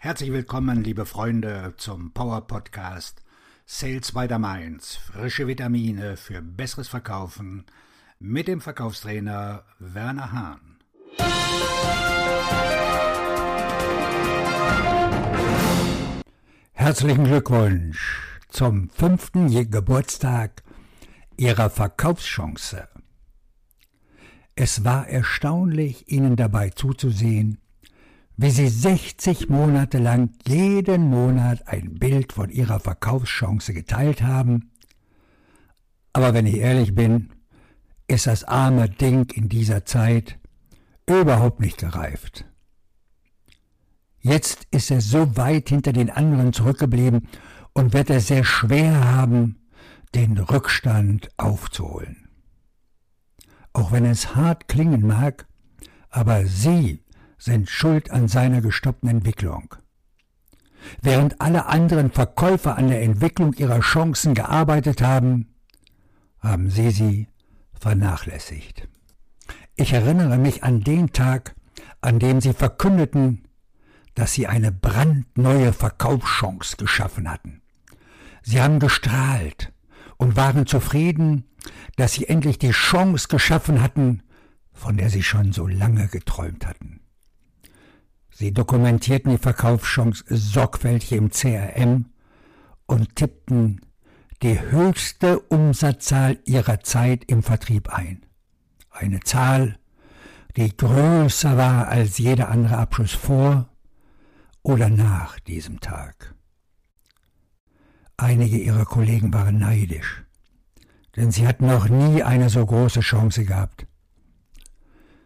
Herzlich willkommen, liebe Freunde, zum Power Podcast Sales by the Mainz. Frische Vitamine für besseres Verkaufen mit dem Verkaufstrainer Werner Hahn. Herzlichen Glückwunsch zum fünften Geburtstag Ihrer Verkaufschance. Es war erstaunlich, Ihnen dabei zuzusehen, wie Sie 60 Monate lang jeden Monat ein Bild von Ihrer Verkaufschance geteilt haben. Aber wenn ich ehrlich bin, ist das arme Ding in dieser Zeit überhaupt nicht gereift. Jetzt ist er so weit hinter den anderen zurückgeblieben und wird es sehr schwer haben, den Rückstand aufzuholen auch wenn es hart klingen mag, aber Sie sind schuld an seiner gestoppten Entwicklung. Während alle anderen Verkäufer an der Entwicklung ihrer Chancen gearbeitet haben, haben Sie sie vernachlässigt. Ich erinnere mich an den Tag, an dem Sie verkündeten, dass Sie eine brandneue Verkaufschance geschaffen hatten. Sie haben gestrahlt und waren zufrieden, dass sie endlich die Chance geschaffen hatten, von der sie schon so lange geträumt hatten. Sie dokumentierten die Verkaufschance sorgfältig im CRM und tippten die höchste Umsatzzahl ihrer Zeit im Vertrieb ein. Eine Zahl, die größer war als jeder andere Abschluss vor oder nach diesem Tag. Einige ihrer Kollegen waren neidisch denn sie hatten noch nie eine so große Chance gehabt.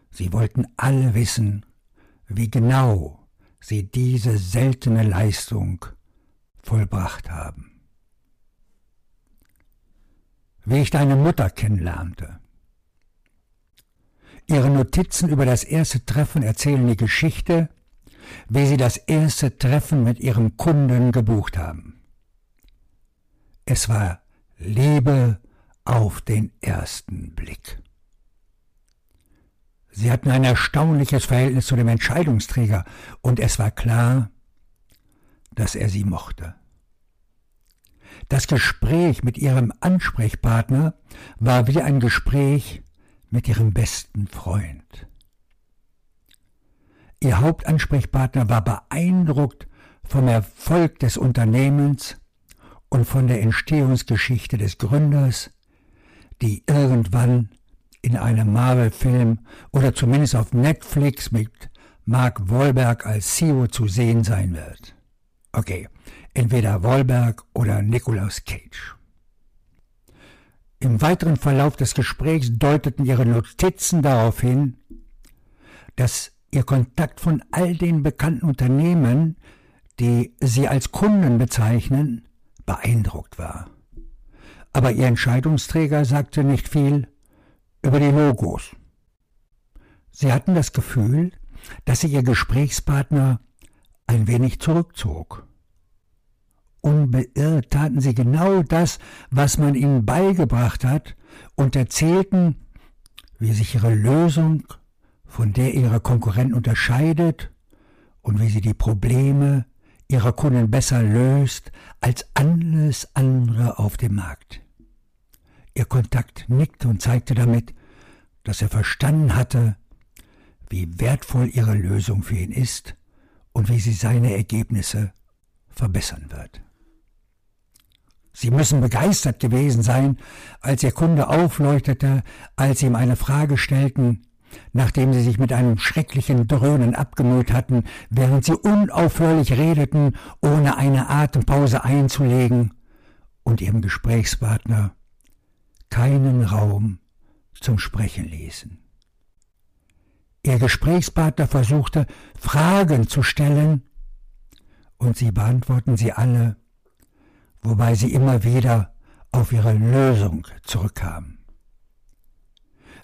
Sie wollten alle wissen, wie genau sie diese seltene Leistung vollbracht haben. Wie ich deine Mutter kennenlernte. Ihre Notizen über das erste Treffen erzählen die Geschichte, wie sie das erste Treffen mit ihrem Kunden gebucht haben. Es war Liebe auf den ersten Blick. Sie hatten ein erstaunliches Verhältnis zu dem Entscheidungsträger, und es war klar, dass er sie mochte. Das Gespräch mit ihrem Ansprechpartner war wie ein Gespräch mit ihrem besten Freund. Ihr Hauptansprechpartner war beeindruckt vom Erfolg des Unternehmens und von der Entstehungsgeschichte des Gründers die irgendwann in einem Marvel-Film oder zumindest auf Netflix mit Mark Wahlberg als CEO zu sehen sein wird. Okay, entweder Wahlberg oder Nicolas Cage. Im weiteren Verlauf des Gesprächs deuteten ihre Notizen darauf hin, dass ihr Kontakt von all den bekannten Unternehmen, die sie als Kunden bezeichnen, beeindruckt war aber ihr Entscheidungsträger sagte nicht viel über die Logos. Sie hatten das Gefühl, dass sich ihr Gesprächspartner ein wenig zurückzog. Unbeirrt taten sie genau das, was man ihnen beigebracht hat, und erzählten, wie sich ihre Lösung von der ihrer Konkurrenten unterscheidet und wie sie die Probleme ihrer Kunden besser löst als alles andere auf dem Markt. Ihr Kontakt nickte und zeigte damit, dass er verstanden hatte, wie wertvoll ihre Lösung für ihn ist und wie sie seine Ergebnisse verbessern wird. Sie müssen begeistert gewesen sein, als Ihr Kunde aufleuchtete, als Sie ihm eine Frage stellten, nachdem Sie sich mit einem schrecklichen Dröhnen abgemüht hatten, während Sie unaufhörlich redeten, ohne eine Atempause einzulegen, und Ihrem Gesprächspartner keinen Raum zum Sprechen ließen. Ihr Gesprächspartner versuchte, Fragen zu stellen, und sie beantworten sie alle, wobei sie immer wieder auf ihre Lösung zurückkamen.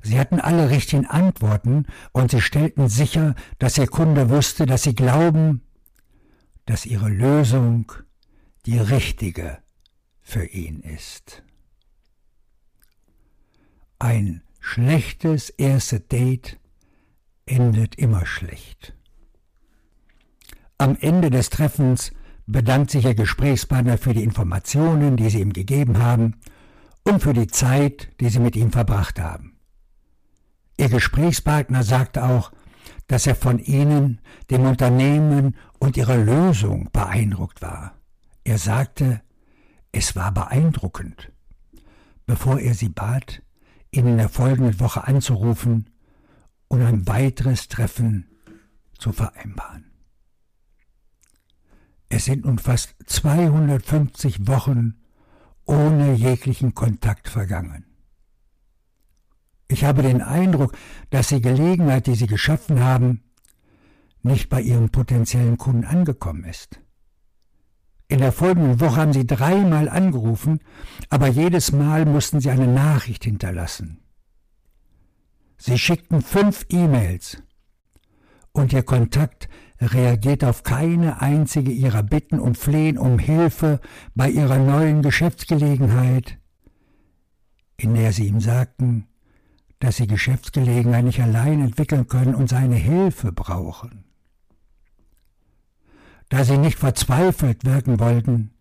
Sie hatten alle richtigen Antworten und sie stellten sicher, dass ihr Kunde wusste, dass sie glauben, dass ihre Lösung die richtige für ihn ist. Ein schlechtes erste Date endet immer schlecht. Am Ende des Treffens bedankt sich Ihr Gesprächspartner für die Informationen, die Sie ihm gegeben haben und für die Zeit, die Sie mit ihm verbracht haben. Ihr Gesprächspartner sagt auch, dass er von Ihnen, dem Unternehmen und Ihrer Lösung beeindruckt war. Er sagte, es war beeindruckend. Bevor er Sie bat, ihn in der folgenden Woche anzurufen und ein weiteres Treffen zu vereinbaren. Es sind nun fast 250 Wochen ohne jeglichen Kontakt vergangen. Ich habe den Eindruck, dass die Gelegenheit, die Sie geschaffen haben, nicht bei Ihrem potenziellen Kunden angekommen ist. In der folgenden Woche haben Sie dreimal angerufen, aber jedes Mal mussten Sie eine Nachricht hinterlassen. Sie schickten fünf E-Mails und Ihr Kontakt reagiert auf keine einzige ihrer Bitten und Flehen um Hilfe bei ihrer neuen Geschäftsgelegenheit, in der sie ihm sagten, dass sie Geschäftsgelegenheit nicht allein entwickeln können und seine Hilfe brauchen. Da sie nicht verzweifelt wirken wollten,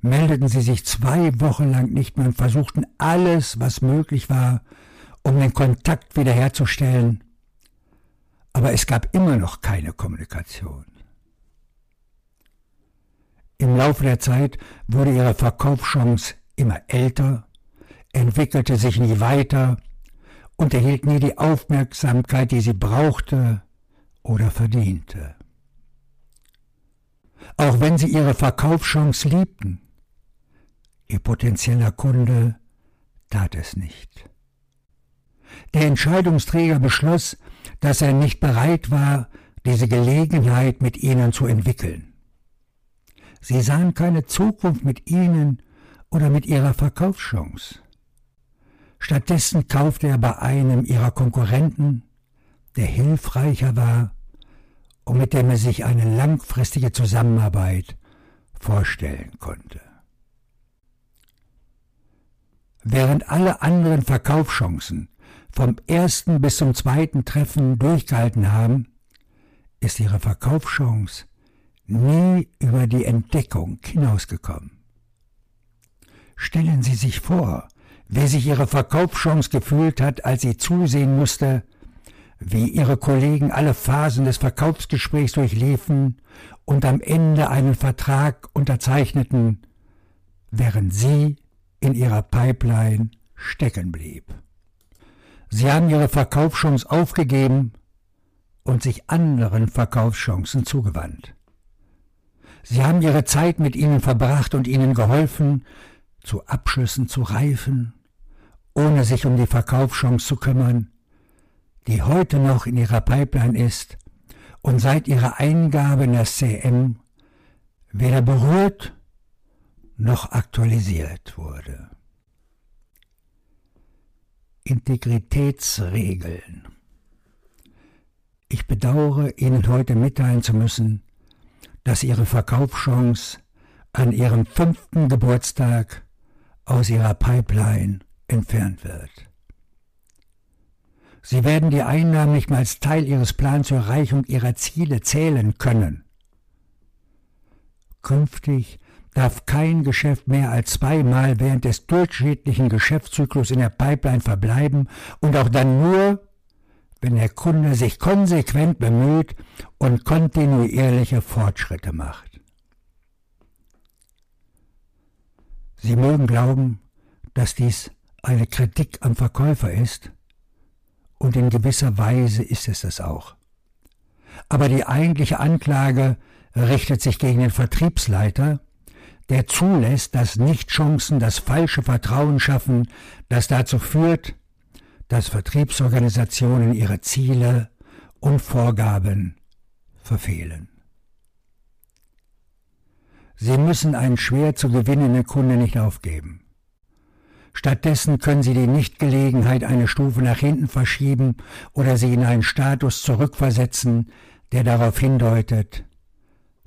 meldeten sie sich zwei Wochen lang nicht mehr und versuchten alles, was möglich war, um den Kontakt wiederherzustellen, aber es gab immer noch keine Kommunikation. Im Laufe der Zeit wurde ihre Verkaufschance immer älter, entwickelte sich nie weiter und erhielt nie die Aufmerksamkeit, die sie brauchte oder verdiente. Auch wenn sie ihre Verkaufschance liebten, ihr potenzieller Kunde tat es nicht. Der Entscheidungsträger beschloss, dass er nicht bereit war, diese Gelegenheit mit ihnen zu entwickeln. Sie sahen keine Zukunft mit ihnen oder mit ihrer Verkaufschance. Stattdessen kaufte er bei einem ihrer Konkurrenten, der hilfreicher war und mit dem er sich eine langfristige Zusammenarbeit vorstellen konnte. Während alle anderen Verkaufschancen vom ersten bis zum zweiten Treffen durchgehalten haben, ist ihre Verkaufschance nie über die Entdeckung hinausgekommen. Stellen Sie sich vor, wie sich Ihre Verkaufschance gefühlt hat, als sie zusehen musste, wie Ihre Kollegen alle Phasen des Verkaufsgesprächs durchliefen und am Ende einen Vertrag unterzeichneten, während Sie in Ihrer Pipeline stecken blieb. Sie haben ihre Verkaufschance aufgegeben und sich anderen Verkaufschancen zugewandt. Sie haben ihre Zeit mit ihnen verbracht und ihnen geholfen, zu Abschlüssen zu reifen, ohne sich um die Verkaufschance zu kümmern, die heute noch in ihrer Pipeline ist und seit ihrer Eingabe in das CM weder berührt noch aktualisiert wurde. Integritätsregeln. Ich bedauere, Ihnen heute mitteilen zu müssen, dass Ihre Verkaufschance an Ihrem fünften Geburtstag aus Ihrer Pipeline entfernt wird. Sie werden die Einnahmen nicht mehr als Teil Ihres Plans zur Erreichung Ihrer Ziele zählen können. Künftig darf kein Geschäft mehr als zweimal während des durchschnittlichen Geschäftszyklus in der Pipeline verbleiben und auch dann nur, wenn der Kunde sich konsequent bemüht und kontinuierliche Fortschritte macht. Sie mögen glauben, dass dies eine Kritik am Verkäufer ist, und in gewisser Weise ist es das auch. Aber die eigentliche Anklage richtet sich gegen den Vertriebsleiter, der zulässt, dass Nichtchancen das falsche Vertrauen schaffen, das dazu führt, dass Vertriebsorganisationen ihre Ziele und Vorgaben verfehlen. Sie müssen einen schwer zu gewinnenden Kunde nicht aufgeben. Stattdessen können Sie die Nichtgelegenheit eine Stufe nach hinten verschieben oder sie in einen Status zurückversetzen, der darauf hindeutet,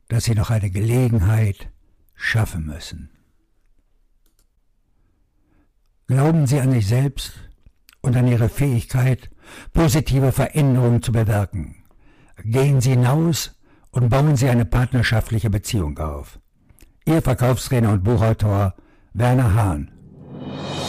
dass Sie noch eine Gelegenheit schaffen müssen. Glauben Sie an sich selbst und an Ihre Fähigkeit, positive Veränderungen zu bewirken. Gehen Sie hinaus und bauen Sie eine partnerschaftliche Beziehung auf. Ihr Verkaufstrainer und Buchautor Werner Hahn you